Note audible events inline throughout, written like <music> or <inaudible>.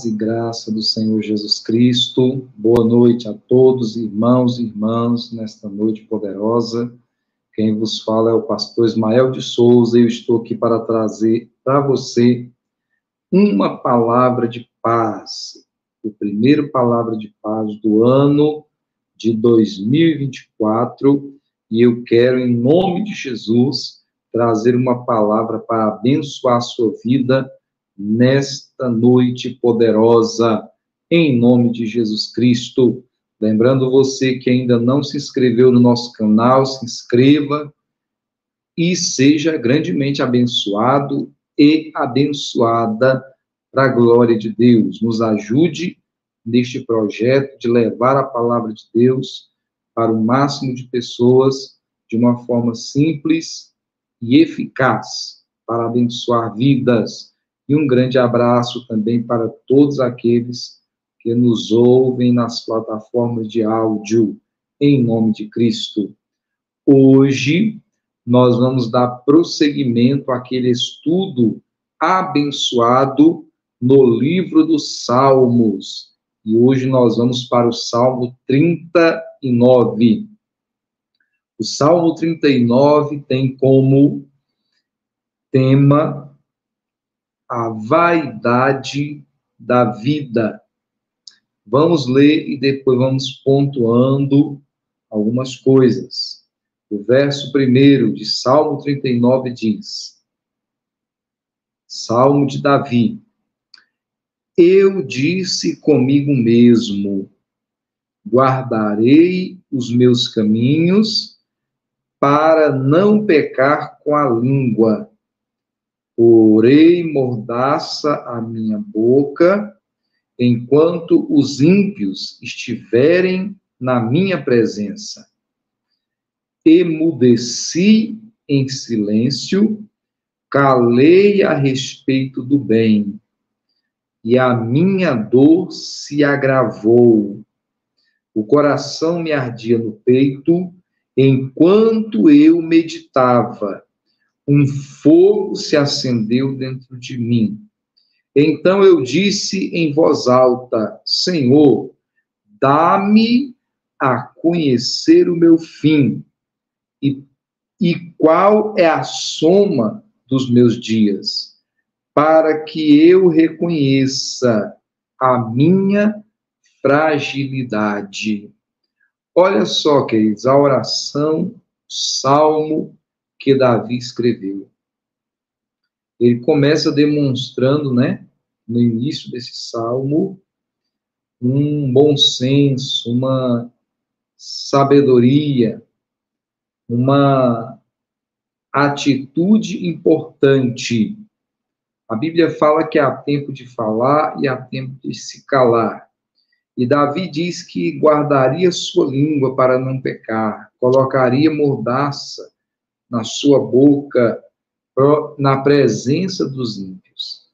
Paz e graça do Senhor Jesus Cristo. Boa noite a todos, irmãos e irmãs, nesta noite poderosa. Quem vos fala é o pastor Ismael de Souza e eu estou aqui para trazer para você uma palavra de paz. O primeiro palavra de paz do ano de 2024 e eu quero, em nome de Jesus, trazer uma palavra para abençoar a sua vida nesta noite poderosa, em nome de Jesus Cristo. Lembrando você que ainda não se inscreveu no nosso canal, se inscreva e seja grandemente abençoado e abençoada para a glória de Deus. Nos ajude neste projeto de levar a palavra de Deus para o máximo de pessoas de uma forma simples e eficaz para abençoar vidas e um grande abraço também para todos aqueles que nos ouvem nas plataformas de áudio, em nome de Cristo. Hoje, nós vamos dar prosseguimento àquele estudo abençoado no livro dos Salmos. E hoje nós vamos para o Salmo 39. O Salmo 39 tem como tema a vaidade da vida. Vamos ler e depois vamos pontuando algumas coisas. O verso primeiro de Salmo 39 diz: Salmo de Davi. Eu disse comigo mesmo: guardarei os meus caminhos para não pecar com a língua Porei mordaça a minha boca, enquanto os ímpios estiverem na minha presença. Emudeci em silêncio, calei a respeito do bem, e a minha dor se agravou. O coração me ardia no peito, enquanto eu meditava um fogo se acendeu dentro de mim. Então eu disse em voz alta: Senhor, dá-me a conhecer o meu fim e, e qual é a soma dos meus dias, para que eu reconheça a minha fragilidade. Olha só, queridos, a oração, salmo que Davi escreveu. Ele começa demonstrando, né, no início desse salmo, um bom senso, uma sabedoria, uma atitude importante. A Bíblia fala que há tempo de falar e há tempo de se calar. E Davi diz que guardaria sua língua para não pecar, colocaria mordaça na sua boca, na presença dos ímpios.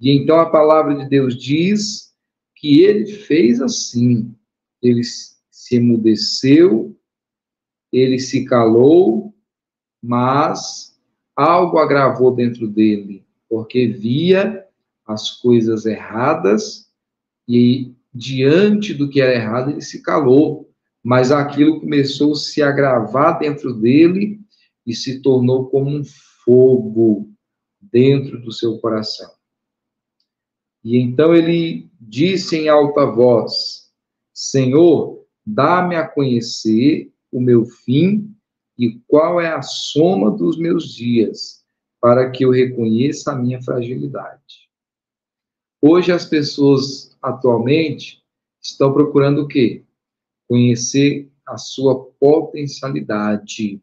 E então a palavra de Deus diz que ele fez assim. Ele se emudeceu, ele se calou, mas algo agravou dentro dele, porque via as coisas erradas e diante do que era errado ele se calou, mas aquilo começou a se agravar dentro dele e se tornou como um fogo dentro do seu coração. E então ele disse em alta voz: Senhor, dá-me a conhecer o meu fim e qual é a soma dos meus dias, para que eu reconheça a minha fragilidade. Hoje as pessoas atualmente estão procurando o quê? Conhecer a sua potencialidade,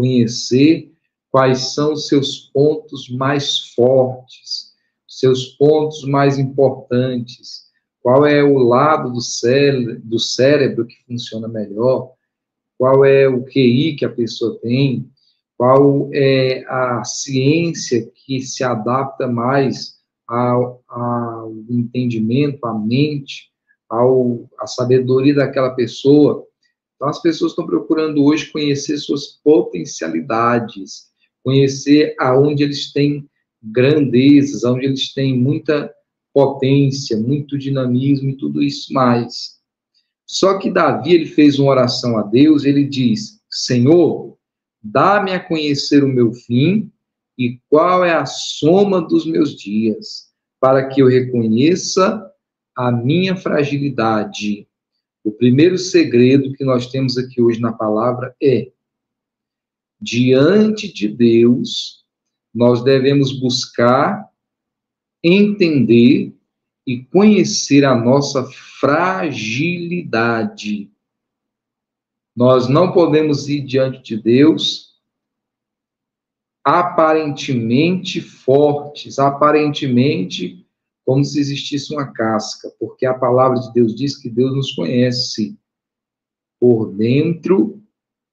conhecer quais são seus pontos mais fortes, seus pontos mais importantes, qual é o lado do cérebro, do cérebro que funciona melhor, qual é o QI que a pessoa tem, qual é a ciência que se adapta mais ao, ao entendimento, à mente, ao, à sabedoria daquela pessoa. Então, as pessoas estão procurando hoje conhecer suas potencialidades, conhecer aonde eles têm grandezas, aonde eles têm muita potência, muito dinamismo e tudo isso mais. Só que Davi, ele fez uma oração a Deus, ele diz: Senhor, dá-me a conhecer o meu fim e qual é a soma dos meus dias, para que eu reconheça a minha fragilidade. O primeiro segredo que nós temos aqui hoje na palavra é: diante de Deus, nós devemos buscar entender e conhecer a nossa fragilidade. Nós não podemos ir diante de Deus aparentemente fortes, aparentemente como se existisse uma casca, porque a palavra de Deus diz que Deus nos conhece por dentro,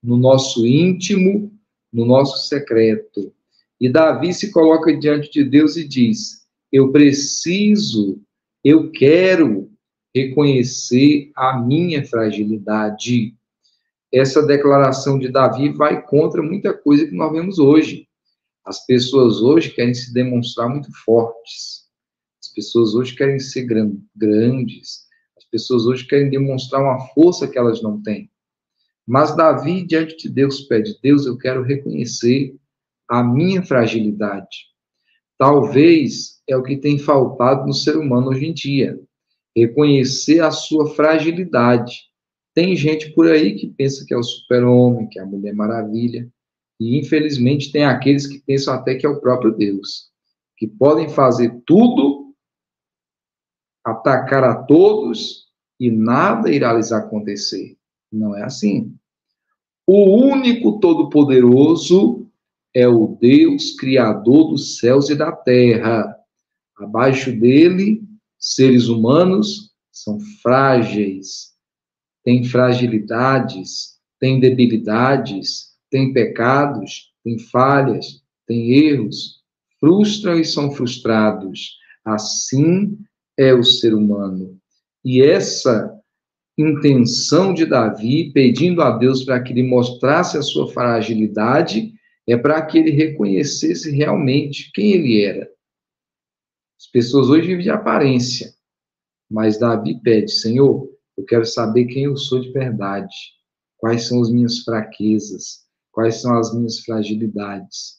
no nosso íntimo, no nosso secreto. E Davi se coloca diante de Deus e diz: Eu preciso, eu quero reconhecer a minha fragilidade. Essa declaração de Davi vai contra muita coisa que nós vemos hoje. As pessoas hoje querem se demonstrar muito fortes. As pessoas hoje querem ser grandes. As pessoas hoje querem demonstrar uma força que elas não têm. Mas Davi, diante de Deus, pede: Deus, eu quero reconhecer a minha fragilidade. Talvez é o que tem faltado no ser humano hoje em dia. Reconhecer a sua fragilidade. Tem gente por aí que pensa que é o super-homem, que é a Mulher Maravilha. E, infelizmente, tem aqueles que pensam até que é o próprio Deus. Que podem fazer tudo, atacar a todos e nada irá lhes acontecer. Não é assim. O único Todo-Poderoso é o Deus Criador dos céus e da terra. Abaixo dele, seres humanos são frágeis, têm fragilidades, têm debilidades, têm pecados, têm falhas, têm erros, frustram e são frustrados. Assim é o ser humano. E essa intenção de Davi, pedindo a Deus para que ele mostrasse a sua fragilidade, é para que ele reconhecesse realmente quem ele era. As pessoas hoje vivem de aparência, mas Davi pede, Senhor, eu quero saber quem eu sou de verdade, quais são as minhas fraquezas, quais são as minhas fragilidades.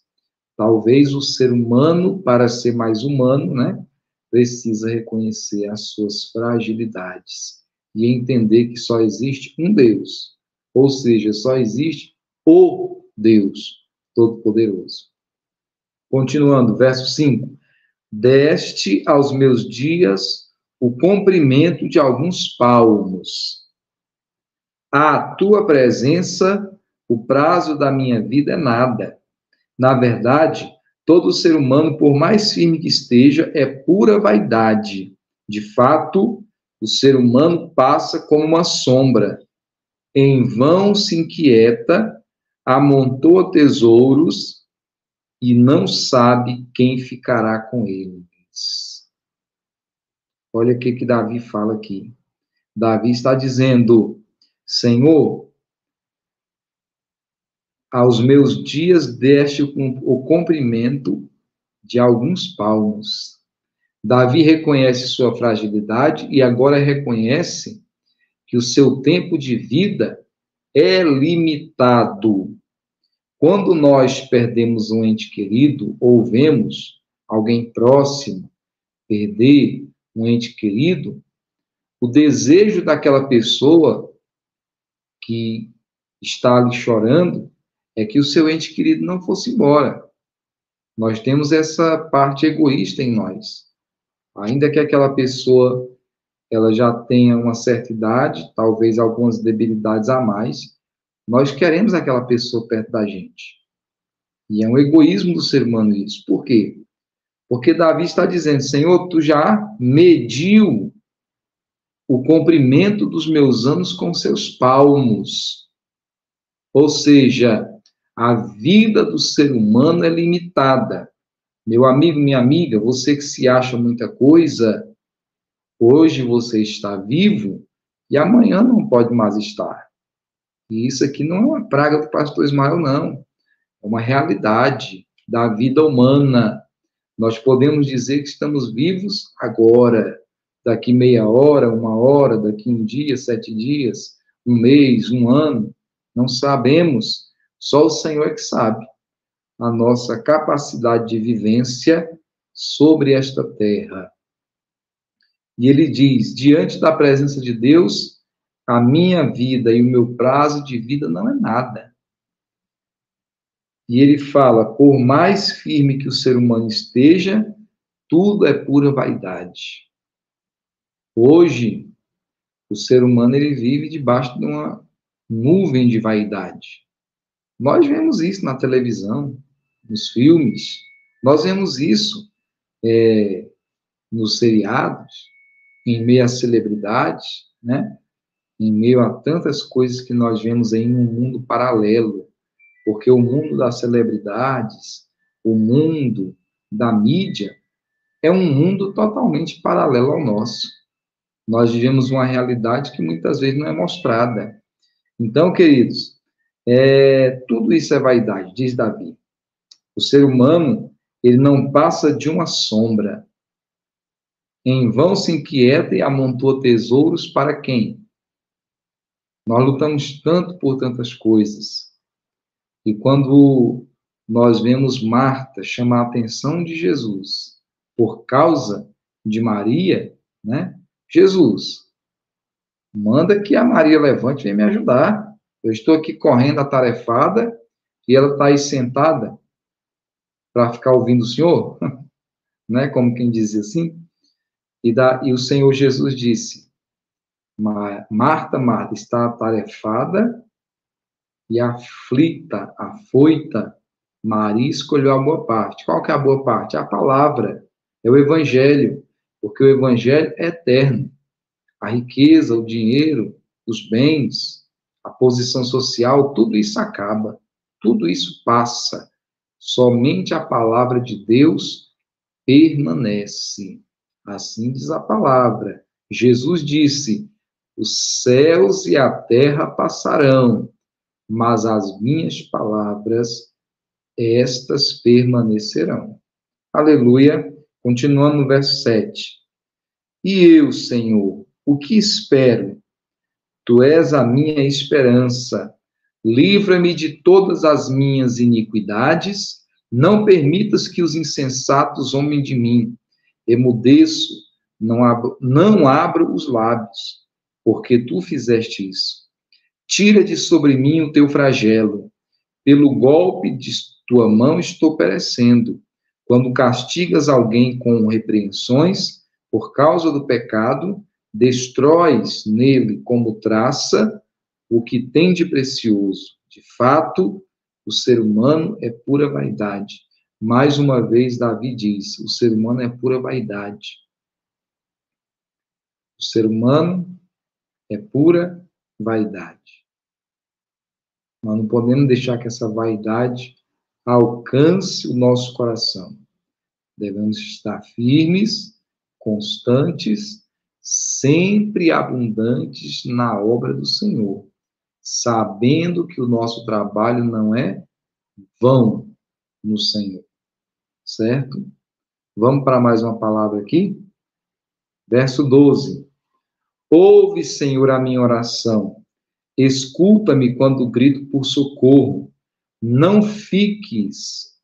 Talvez o ser humano, para ser mais humano, né, precisa reconhecer as suas fragilidades e entender que só existe um Deus, ou seja, só existe o Deus Todo-Poderoso. Continuando, verso 5: Deste aos meus dias o comprimento de alguns palmos. À tua presença, o prazo da minha vida é nada. Na verdade, todo ser humano, por mais firme que esteja, é pura vaidade. De fato, o ser humano passa como uma sombra. Em vão se inquieta, amontoa tesouros e não sabe quem ficará com eles. Olha o que, que Davi fala aqui. Davi está dizendo: Senhor, aos meus dias deste o comprimento de alguns palmos Davi reconhece sua fragilidade e agora reconhece que o seu tempo de vida é limitado. Quando nós perdemos um ente querido ou vemos alguém próximo perder um ente querido, o desejo daquela pessoa que está ali chorando é que o seu ente querido não fosse embora. Nós temos essa parte egoísta em nós. Ainda que aquela pessoa ela já tenha uma certa idade, talvez algumas debilidades a mais, nós queremos aquela pessoa perto da gente. E é um egoísmo do ser humano isso. Por quê? Porque Davi está dizendo: Senhor, tu já mediu o comprimento dos meus anos com seus palmos. Ou seja, a vida do ser humano é limitada. Meu amigo, minha amiga, você que se acha muita coisa, hoje você está vivo e amanhã não pode mais estar. E isso aqui não é uma praga do pastor Ismael, não. É uma realidade da vida humana. Nós podemos dizer que estamos vivos agora, daqui meia hora, uma hora, daqui um dia, sete dias, um mês, um ano, não sabemos, só o Senhor é que sabe a nossa capacidade de vivência sobre esta terra. E ele diz: diante da presença de Deus, a minha vida e o meu prazo de vida não é nada. E ele fala: por mais firme que o ser humano esteja, tudo é pura vaidade. Hoje, o ser humano ele vive debaixo de uma nuvem de vaidade. Nós vemos isso na televisão, nos filmes, nós vemos isso é, nos seriados, em meio às celebridades, né? Em meio a tantas coisas que nós vemos aí num mundo paralelo, porque o mundo das celebridades, o mundo da mídia, é um mundo totalmente paralelo ao nosso. Nós vivemos uma realidade que muitas vezes não é mostrada. Então, queridos, é, tudo isso é vaidade, diz Davi. O ser humano, ele não passa de uma sombra. Em vão se inquieta e amontoa tesouros para quem? Nós lutamos tanto por tantas coisas. E quando nós vemos Marta chamar a atenção de Jesus por causa de Maria, né? Jesus, manda que a Maria levante e venha me ajudar. Eu estou aqui correndo atarefada e ela está aí sentada para ficar ouvindo o Senhor, <laughs> né? Como quem diz assim. E, da, e o Senhor Jesus disse: Marta, Marta, está atarefada e aflita, afoita. Maria escolheu a boa parte. Qual que é a boa parte? A palavra, é o evangelho, porque o evangelho é eterno. A riqueza, o dinheiro, os bens, a posição social, tudo isso acaba. Tudo isso passa. Somente a palavra de Deus permanece. Assim diz a palavra. Jesus disse: Os céus e a terra passarão, mas as minhas palavras, estas permanecerão. Aleluia. Continuando no verso 7. E eu, Senhor, o que espero? Tu és a minha esperança. Livra-me de todas as minhas iniquidades. Não permitas que os insensatos zombem de mim. Emudeço, não abro, não abro os lábios, porque tu fizeste isso. Tira de sobre mim o teu flagelo. Pelo golpe de tua mão estou perecendo. Quando castigas alguém com repreensões por causa do pecado, destróis nele como traça o que tem de precioso. De fato, o ser humano é pura vaidade. Mais uma vez, Davi diz: o ser humano é pura vaidade. O ser humano é pura vaidade. Nós não podemos deixar que essa vaidade alcance o nosso coração. Devemos estar firmes, constantes sempre abundantes na obra do Senhor, sabendo que o nosso trabalho não é vão no Senhor. Certo? Vamos para mais uma palavra aqui? Verso 12. Ouve, Senhor, a minha oração. Escuta-me quando grito por socorro. Não fiques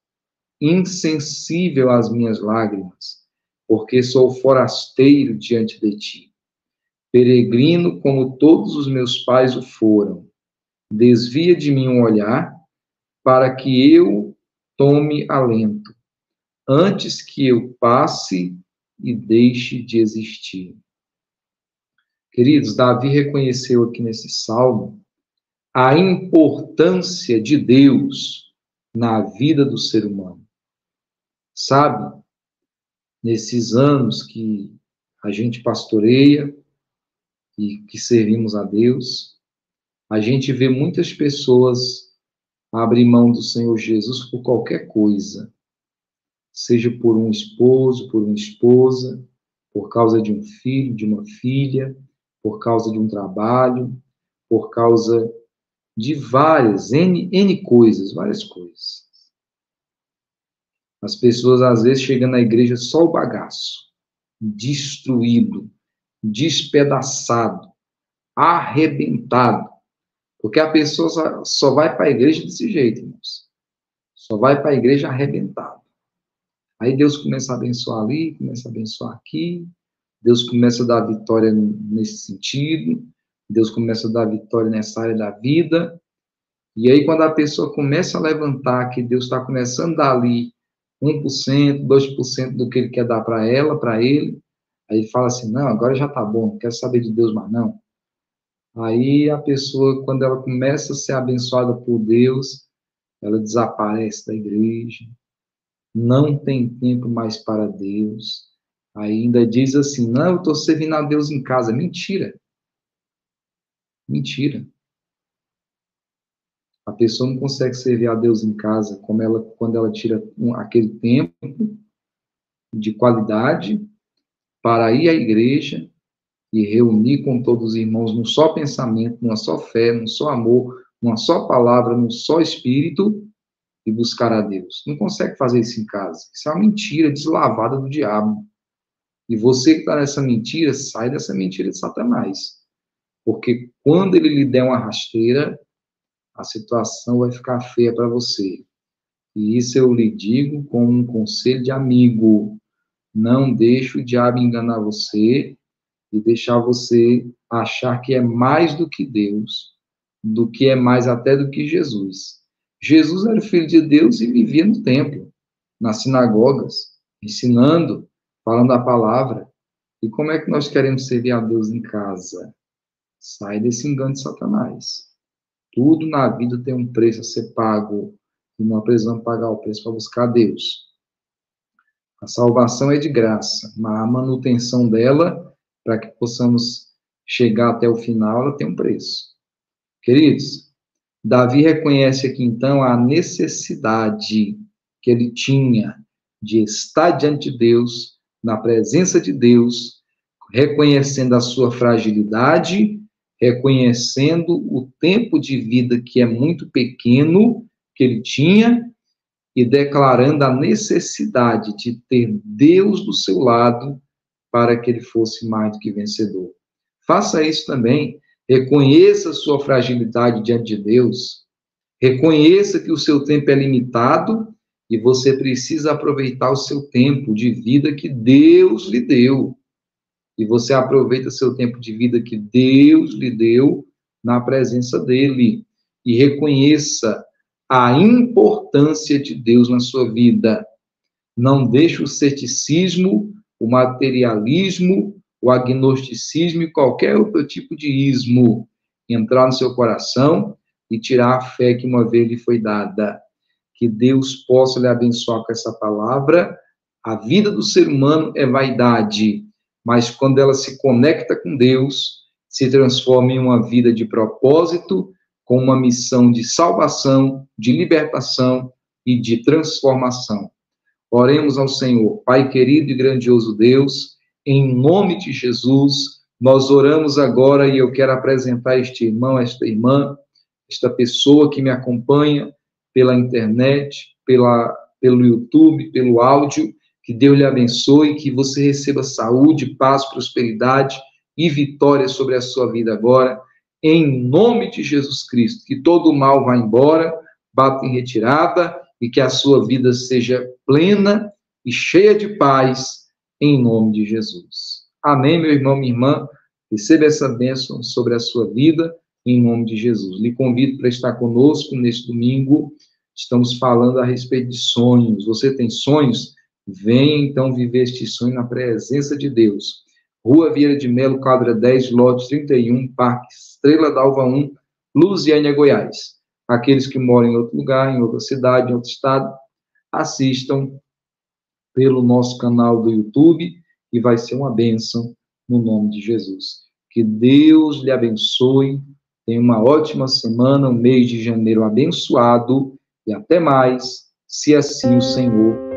insensível às minhas lágrimas porque sou forasteiro diante de ti. Peregrino como todos os meus pais o foram. Desvia de mim um olhar, para que eu tome alento, antes que eu passe e deixe de existir. Queridos, Davi reconheceu aqui nesse salmo a importância de Deus na vida do ser humano. Sabe, nesses anos que a gente pastoreia e que servimos a Deus, a gente vê muitas pessoas abrir mão do Senhor Jesus por qualquer coisa, seja por um esposo, por uma esposa, por causa de um filho, de uma filha, por causa de um trabalho, por causa de várias, N, N coisas, várias coisas. As pessoas às vezes chegam na igreja só o bagaço, destruído, despedaçado, arrebentado. Porque a pessoa só vai para a igreja desse jeito, irmãos. Só vai para a igreja arrebentado. Aí Deus começa a abençoar ali, começa a abençoar aqui. Deus começa a dar vitória nesse sentido. Deus começa a dar vitória nessa área da vida. E aí, quando a pessoa começa a levantar, que Deus está começando a dar ali 1%, 2% do que ele quer dar para ela, para ele, aí fala assim: não, agora já está bom, não quero saber de Deus mais não. Aí a pessoa, quando ela começa a ser abençoada por Deus, ela desaparece da igreja, não tem tempo mais para Deus. Ainda diz assim: não, eu estou servindo a Deus em casa. Mentira. Mentira. A pessoa não consegue servir a Deus em casa como ela, quando ela tira um, aquele tempo de qualidade para ir à igreja e reunir com todos os irmãos num só pensamento, numa só fé, num só amor, numa só palavra, num só espírito e buscar a Deus. Não consegue fazer isso em casa. Isso é uma mentira deslavada do diabo. E você que está nessa mentira, sai dessa mentira de Satanás. Porque quando ele lhe der uma rasteira, a situação vai ficar feia para você. E isso eu lhe digo com um conselho de amigo. Não deixe o diabo enganar você e deixar você achar que é mais do que Deus, do que é mais até do que Jesus. Jesus era filho de Deus e vivia no templo, nas sinagogas, ensinando, falando a palavra. E como é que nós queremos servir a Deus em casa? Sai desse engano de Satanás. Tudo na vida tem um preço a ser pago. E nós precisamos pagar o preço para buscar Deus. A salvação é de graça, mas a manutenção dela, para que possamos chegar até o final, ela tem um preço. Queridos, Davi reconhece aqui então a necessidade que ele tinha de estar diante de Deus, na presença de Deus, reconhecendo a sua fragilidade reconhecendo o tempo de vida que é muito pequeno que ele tinha e declarando a necessidade de ter Deus do seu lado para que ele fosse mais do que vencedor. Faça isso também. Reconheça sua fragilidade diante de Deus. Reconheça que o seu tempo é limitado e você precisa aproveitar o seu tempo de vida que Deus lhe deu e você aproveita seu tempo de vida que Deus lhe deu na presença dele e reconheça a importância de Deus na sua vida. Não deixe o ceticismo, o materialismo, o agnosticismo e qualquer outro tipo de ismo entrar no seu coração e tirar a fé que uma vez lhe foi dada. Que Deus possa lhe abençoar com essa palavra. A vida do ser humano é vaidade mas quando ela se conecta com Deus, se transforma em uma vida de propósito, com uma missão de salvação, de libertação e de transformação. Oremos ao Senhor, Pai querido e grandioso Deus, em nome de Jesus, nós oramos agora e eu quero apresentar este irmão, esta irmã, esta pessoa que me acompanha pela internet, pela, pelo YouTube, pelo áudio, que Deus lhe abençoe, que você receba saúde, paz, prosperidade e vitória sobre a sua vida agora, em nome de Jesus Cristo. Que todo o mal vá embora, bata em retirada e que a sua vida seja plena e cheia de paz, em nome de Jesus. Amém, meu irmão, minha irmã. Receba essa bênção sobre a sua vida, em nome de Jesus. Lhe convido para estar conosco neste domingo. Estamos falando a respeito de sonhos. Você tem sonhos? Venha então viver este sonho na presença de Deus. Rua Vieira de Melo, quadra 10, lote 31, Parque Estrela d'Alva 1, Lusiânia, Goiás. Aqueles que moram em outro lugar, em outra cidade, em outro estado, assistam pelo nosso canal do YouTube e vai ser uma bênção no nome de Jesus. Que Deus lhe abençoe. Tenha uma ótima semana, um mês de janeiro abençoado e até mais, se assim o Senhor